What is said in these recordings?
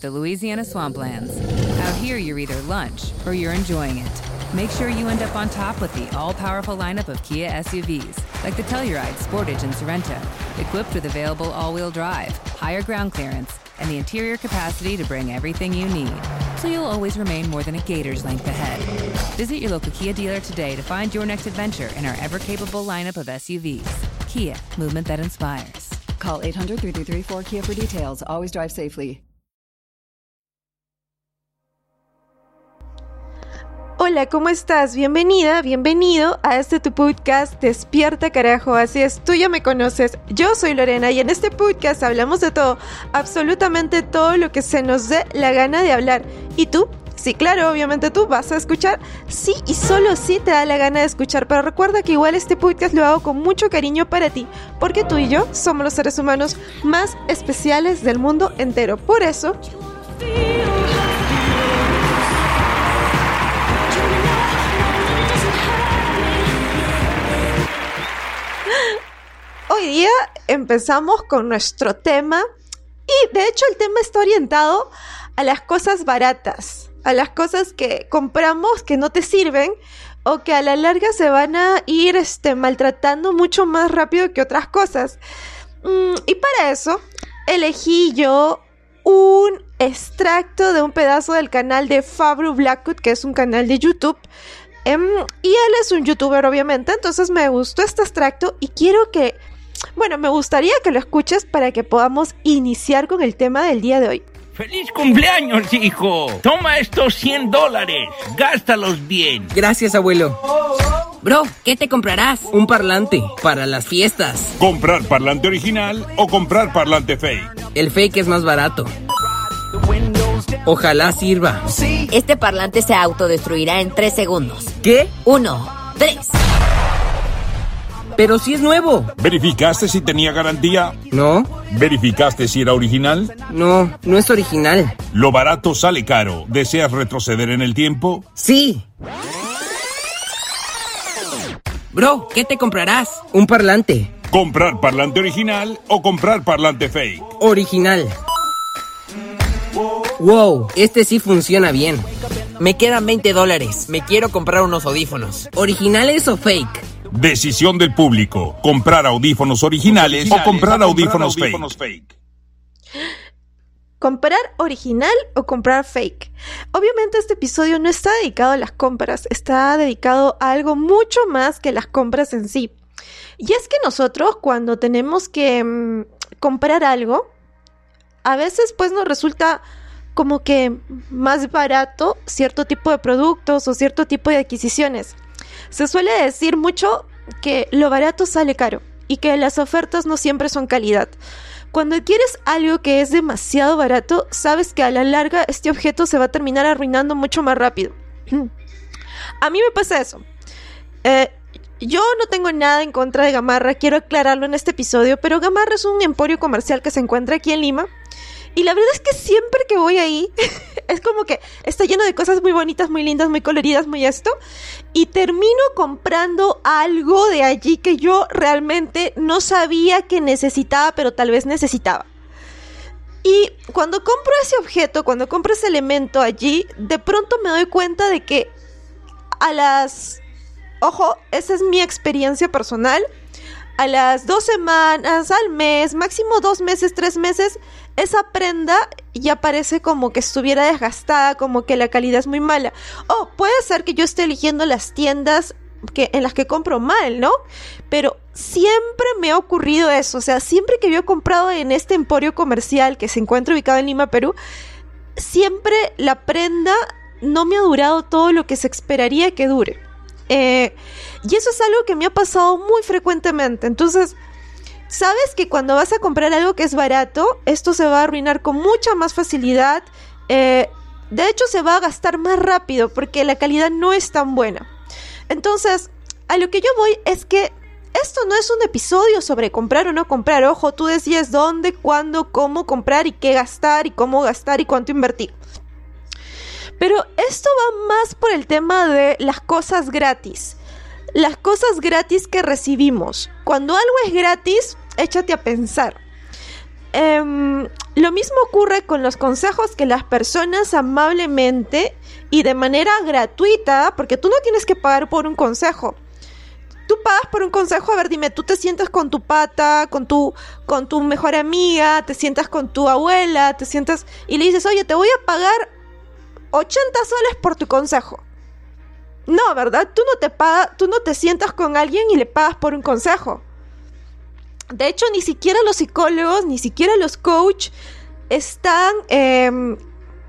the Louisiana Swamplands. Out here, you're either lunch or you're enjoying it. Make sure you end up on top with the all-powerful lineup of Kia SUVs, like the Telluride, Sportage, and Sorento, equipped with available all-wheel drive, higher ground clearance, and the interior capacity to bring everything you need. So you'll always remain more than a gator's length ahead. Visit your local Kia dealer today to find your next adventure in our ever-capable lineup of SUVs. Kia, movement that inspires. Call 800 334 Kia for details. Always drive safely. Hola, ¿cómo estás? Bienvenida, bienvenido a este tu podcast Despierta carajo, así es, tú ya me conoces, yo soy Lorena y en este podcast hablamos de todo, absolutamente todo lo que se nos dé la gana de hablar. ¿Y tú? Sí, claro, obviamente tú vas a escuchar, sí y solo sí te da la gana de escuchar, pero recuerda que igual este podcast lo hago con mucho cariño para ti, porque tú y yo somos los seres humanos más especiales del mundo entero. Por eso... Hoy día empezamos con nuestro tema y de hecho el tema está orientado a las cosas baratas, a las cosas que compramos que no te sirven o que a la larga se van a ir este, maltratando mucho más rápido que otras cosas. Mm, y para eso elegí yo un extracto de un pedazo del canal de Fabro Blackwood, que es un canal de YouTube. Em, y él es un youtuber, obviamente, entonces me gustó este extracto y quiero que, bueno, me gustaría que lo escuches para que podamos iniciar con el tema del día de hoy. ¡Feliz cumpleaños, hijo! Toma estos 100 dólares. Gástalos bien. Gracias, abuelo. Bro, ¿qué te comprarás? Un parlante para las fiestas. ¿Comprar parlante original o comprar parlante fake? El fake es más barato. Ojalá sirva. Este parlante se autodestruirá en 3 segundos. ¿Qué? Uno, tres. Pero si es nuevo. ¿Verificaste si tenía garantía? No, ¿Verificaste si era original? no, no es original. Lo barato sale caro. ¿Deseas retroceder en el tiempo? Sí, Bro, ¿qué te comprarás? un parlante. ¿Comprar parlante original o comprar parlante fake? Original. Wow, este sí funciona bien. Me quedan 20 dólares. Me quiero comprar unos audífonos. ¿Originales o fake? Decisión del público. ¿Comprar audífonos originales o comprar audífonos fake? ¿Comprar original o comprar fake? Obviamente este episodio no está dedicado a las compras, está dedicado a algo mucho más que las compras en sí. Y es que nosotros cuando tenemos que mm, comprar algo, a veces pues nos resulta como que más barato cierto tipo de productos o cierto tipo de adquisiciones. Se suele decir mucho que lo barato sale caro y que las ofertas no siempre son calidad. Cuando adquieres algo que es demasiado barato, sabes que a la larga este objeto se va a terminar arruinando mucho más rápido. a mí me pasa eso. Eh, yo no tengo nada en contra de Gamarra, quiero aclararlo en este episodio, pero Gamarra es un emporio comercial que se encuentra aquí en Lima. Y la verdad es que siempre que voy ahí, es como que está lleno de cosas muy bonitas, muy lindas, muy coloridas, muy esto. Y termino comprando algo de allí que yo realmente no sabía que necesitaba, pero tal vez necesitaba. Y cuando compro ese objeto, cuando compro ese elemento allí, de pronto me doy cuenta de que a las... Ojo, esa es mi experiencia personal. A las dos semanas, al mes, máximo dos meses, tres meses, esa prenda ya parece como que estuviera desgastada, como que la calidad es muy mala. O puede ser que yo esté eligiendo las tiendas que, en las que compro mal, ¿no? Pero siempre me ha ocurrido eso. O sea, siempre que yo he comprado en este emporio comercial que se encuentra ubicado en Lima, Perú, siempre la prenda no me ha durado todo lo que se esperaría que dure. Eh, y eso es algo que me ha pasado muy frecuentemente. Entonces, sabes que cuando vas a comprar algo que es barato, esto se va a arruinar con mucha más facilidad. Eh, de hecho, se va a gastar más rápido porque la calidad no es tan buena. Entonces, a lo que yo voy es que esto no es un episodio sobre comprar o no comprar. Ojo, tú decides dónde, cuándo, cómo comprar y qué gastar y cómo gastar y cuánto invertir. Pero esto va más por el tema de las cosas gratis. Las cosas gratis que recibimos. Cuando algo es gratis, échate a pensar. Em, lo mismo ocurre con los consejos que las personas amablemente y de manera gratuita, porque tú no tienes que pagar por un consejo. Tú pagas por un consejo, a ver, dime, tú te sientas con tu pata, con tu, con tu mejor amiga, te sientas con tu abuela, te sientas y le dices, oye, te voy a pagar 80 soles por tu consejo. No, ¿verdad? Tú no te pagas, tú no te sientas con alguien y le pagas por un consejo. De hecho, ni siquiera los psicólogos, ni siquiera los coach están, em,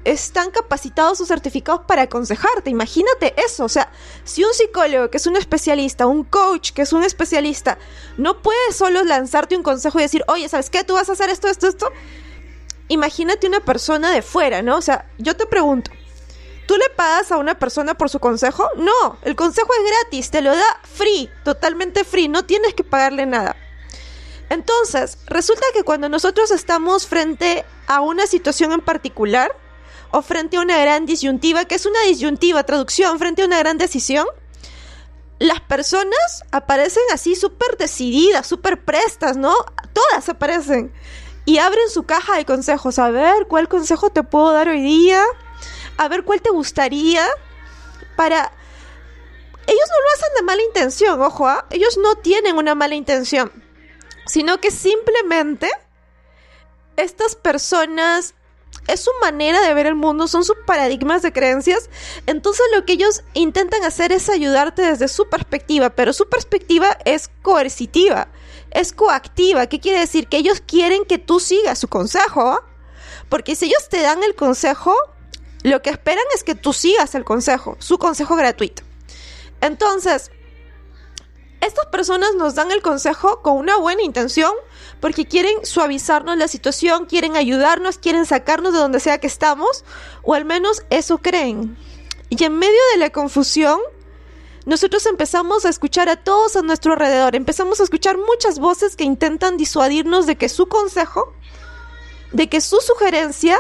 están capacitados o certificados para aconsejarte. Imagínate eso. O sea, si un psicólogo que es un especialista, un coach que es un especialista, no puede solo lanzarte un consejo y decir, oye, ¿sabes qué? Tú vas a hacer esto, esto, esto. Imagínate una persona de fuera, ¿no? O sea, yo te pregunto, ¿Tú le pagas a una persona por su consejo? No, el consejo es gratis, te lo da free, totalmente free, no tienes que pagarle nada. Entonces, resulta que cuando nosotros estamos frente a una situación en particular, o frente a una gran disyuntiva, que es una disyuntiva, traducción, frente a una gran decisión, las personas aparecen así súper decididas, súper prestas, ¿no? Todas aparecen. Y abren su caja de consejos. A ver, ¿cuál consejo te puedo dar hoy día? A ver, ¿cuál te gustaría? Para... Ellos no lo hacen de mala intención, ojo, ¿ah? ellos no tienen una mala intención sino que simplemente estas personas es su manera de ver el mundo, son sus paradigmas de creencias. Entonces lo que ellos intentan hacer es ayudarte desde su perspectiva, pero su perspectiva es coercitiva, es coactiva. ¿Qué quiere decir? Que ellos quieren que tú sigas su consejo. Porque si ellos te dan el consejo, lo que esperan es que tú sigas el consejo, su consejo gratuito. Entonces, estas personas nos dan el consejo con una buena intención porque quieren suavizarnos la situación, quieren ayudarnos, quieren sacarnos de donde sea que estamos, o al menos eso creen. Y en medio de la confusión, nosotros empezamos a escuchar a todos a nuestro alrededor, empezamos a escuchar muchas voces que intentan disuadirnos de que su consejo, de que su sugerencia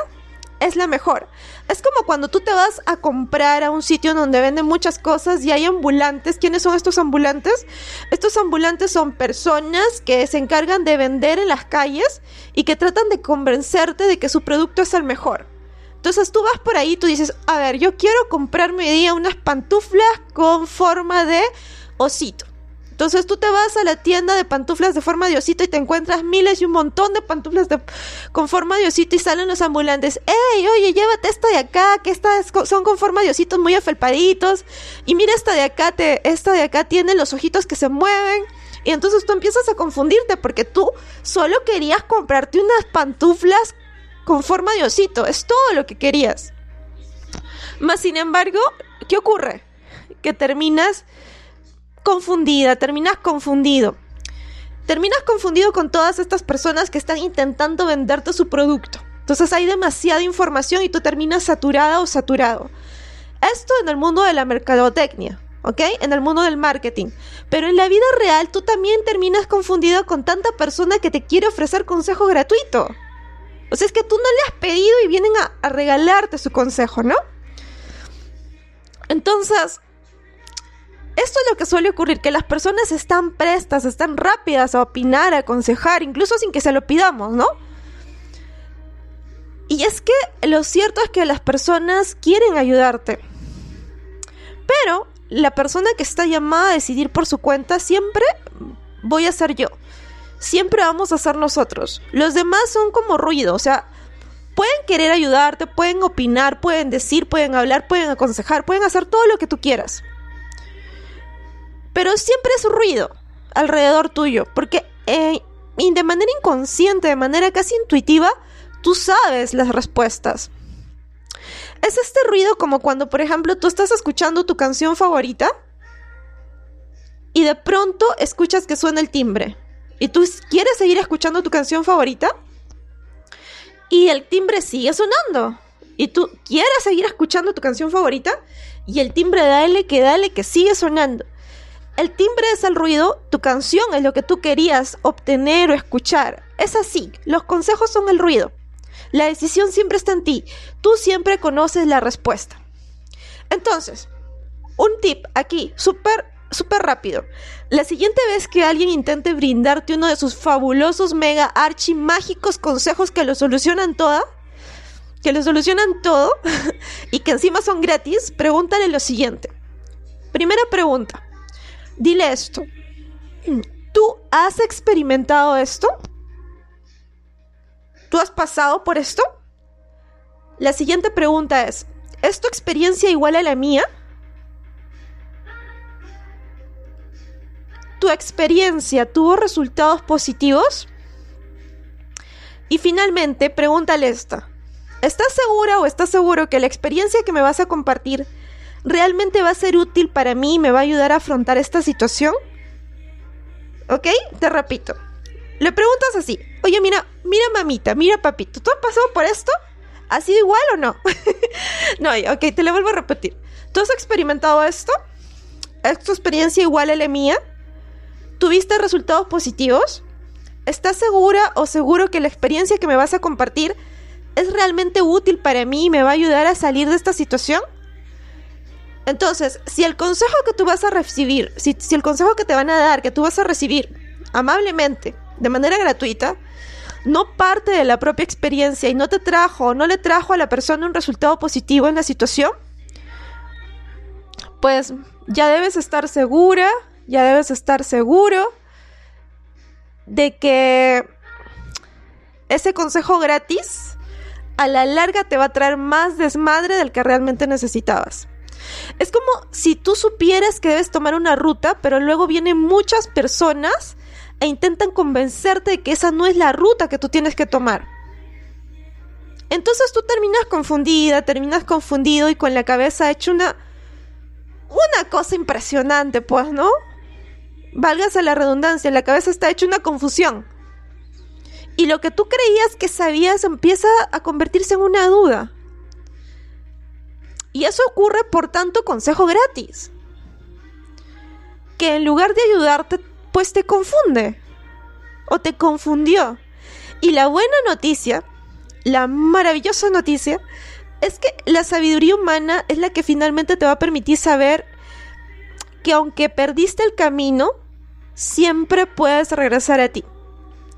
es la mejor. Es como cuando tú te vas a comprar a un sitio donde venden muchas cosas y hay ambulantes. ¿Quiénes son estos ambulantes? Estos ambulantes son personas que se encargan de vender en las calles y que tratan de convencerte de que su producto es el mejor. Entonces tú vas por ahí y tú dices, a ver, yo quiero comprarme día unas pantuflas con forma de osito. Entonces tú te vas a la tienda de pantuflas de forma de osito y te encuentras miles y un montón de pantuflas de, con forma de osito y salen los ambulantes. ¡Ey, oye, llévate esta de acá! Que estas son con forma de ositos muy afelpaditos. Y mira esta de acá, te, esta de acá tiene los ojitos que se mueven. Y entonces tú empiezas a confundirte porque tú solo querías comprarte unas pantuflas con forma de osito. Es todo lo que querías. Más sin embargo, ¿qué ocurre? Que terminas confundida, terminas confundido. Terminas confundido con todas estas personas que están intentando venderte su producto. Entonces hay demasiada información y tú terminas saturada o saturado. Esto en el mundo de la mercadotecnia, ¿ok? En el mundo del marketing. Pero en la vida real tú también terminas confundido con tanta persona que te quiere ofrecer consejo gratuito. O sea, es que tú no le has pedido y vienen a, a regalarte su consejo, ¿no? Entonces, esto es lo que suele ocurrir, que las personas están prestas, están rápidas a opinar, a aconsejar, incluso sin que se lo pidamos, ¿no? Y es que lo cierto es que las personas quieren ayudarte. Pero la persona que está llamada a decidir por su cuenta siempre voy a ser yo. Siempre vamos a ser nosotros. Los demás son como ruido, o sea, pueden querer ayudarte, pueden opinar, pueden decir, pueden hablar, pueden aconsejar, pueden hacer todo lo que tú quieras pero siempre es ruido alrededor tuyo, porque eh, de manera inconsciente, de manera casi intuitiva, tú sabes las respuestas. Es este ruido como cuando, por ejemplo, tú estás escuchando tu canción favorita y de pronto escuchas que suena el timbre y tú quieres seguir escuchando tu canción favorita y el timbre sigue sonando y tú quieres seguir escuchando tu canción favorita y el timbre dale que dale que sigue sonando el timbre es el ruido, tu canción es lo que tú querías obtener o escuchar. Es así, los consejos son el ruido. La decisión siempre está en ti, tú siempre conoces la respuesta. Entonces, un tip aquí, súper súper rápido. La siguiente vez que alguien intente brindarte uno de sus fabulosos mega archi mágicos consejos que lo solucionan todo, que lo solucionan todo y que encima son gratis, pregúntale lo siguiente. Primera pregunta. Dile esto. ¿Tú has experimentado esto? ¿Tú has pasado por esto? La siguiente pregunta es, ¿es tu experiencia igual a la mía? ¿Tu experiencia tuvo resultados positivos? Y finalmente, pregúntale esta. ¿Estás segura o estás seguro que la experiencia que me vas a compartir realmente va a ser útil para mí y me va a ayudar a afrontar esta situación? ¿Ok? Te repito. Le preguntas así, oye, mira, mira mamita, mira papito, ¿tú has pasado por esto? ¿Ha sido igual o no? no, ok, te lo vuelvo a repetir. ¿Tú has experimentado esto? ¿Es tu experiencia igual a la mía? ¿Tuviste resultados positivos? ¿Estás segura o seguro que la experiencia que me vas a compartir es realmente útil para mí y me va a ayudar a salir de esta situación? Entonces, si el consejo que tú vas a recibir, si, si, el consejo que te van a dar, que tú vas a recibir amablemente, de manera gratuita, no parte de la propia experiencia y no te trajo, no le trajo a la persona un resultado positivo en la situación, pues ya debes estar segura, ya debes estar seguro de que ese consejo gratis a la larga te va a traer más desmadre del que realmente necesitabas. Es como si tú supieras que debes tomar una ruta, pero luego vienen muchas personas e intentan convencerte de que esa no es la ruta que tú tienes que tomar. Entonces tú terminas confundida, terminas confundido y con la cabeza hecha una una cosa impresionante, pues, ¿no? Válgase la redundancia, la cabeza está hecha una confusión. Y lo que tú creías que sabías empieza a convertirse en una duda. Y eso ocurre por tanto consejo gratis. Que en lugar de ayudarte, pues te confunde. O te confundió. Y la buena noticia, la maravillosa noticia, es que la sabiduría humana es la que finalmente te va a permitir saber que aunque perdiste el camino, siempre puedes regresar a ti.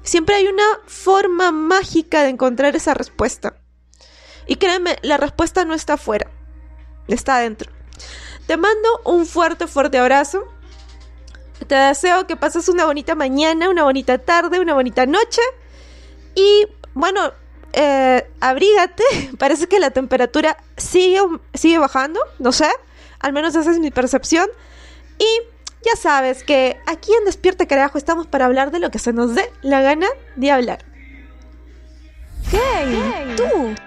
Siempre hay una forma mágica de encontrar esa respuesta. Y créeme, la respuesta no está afuera, está adentro. Te mando un fuerte, fuerte abrazo. Te deseo que pases una bonita mañana, una bonita tarde, una bonita noche. Y bueno, eh, abrígate. Parece que la temperatura sigue, sigue bajando, no sé. Al menos esa es mi percepción. Y ya sabes que aquí en Despierta Carajo estamos para hablar de lo que se nos dé la gana de hablar. ¡Hey! ¡Tú!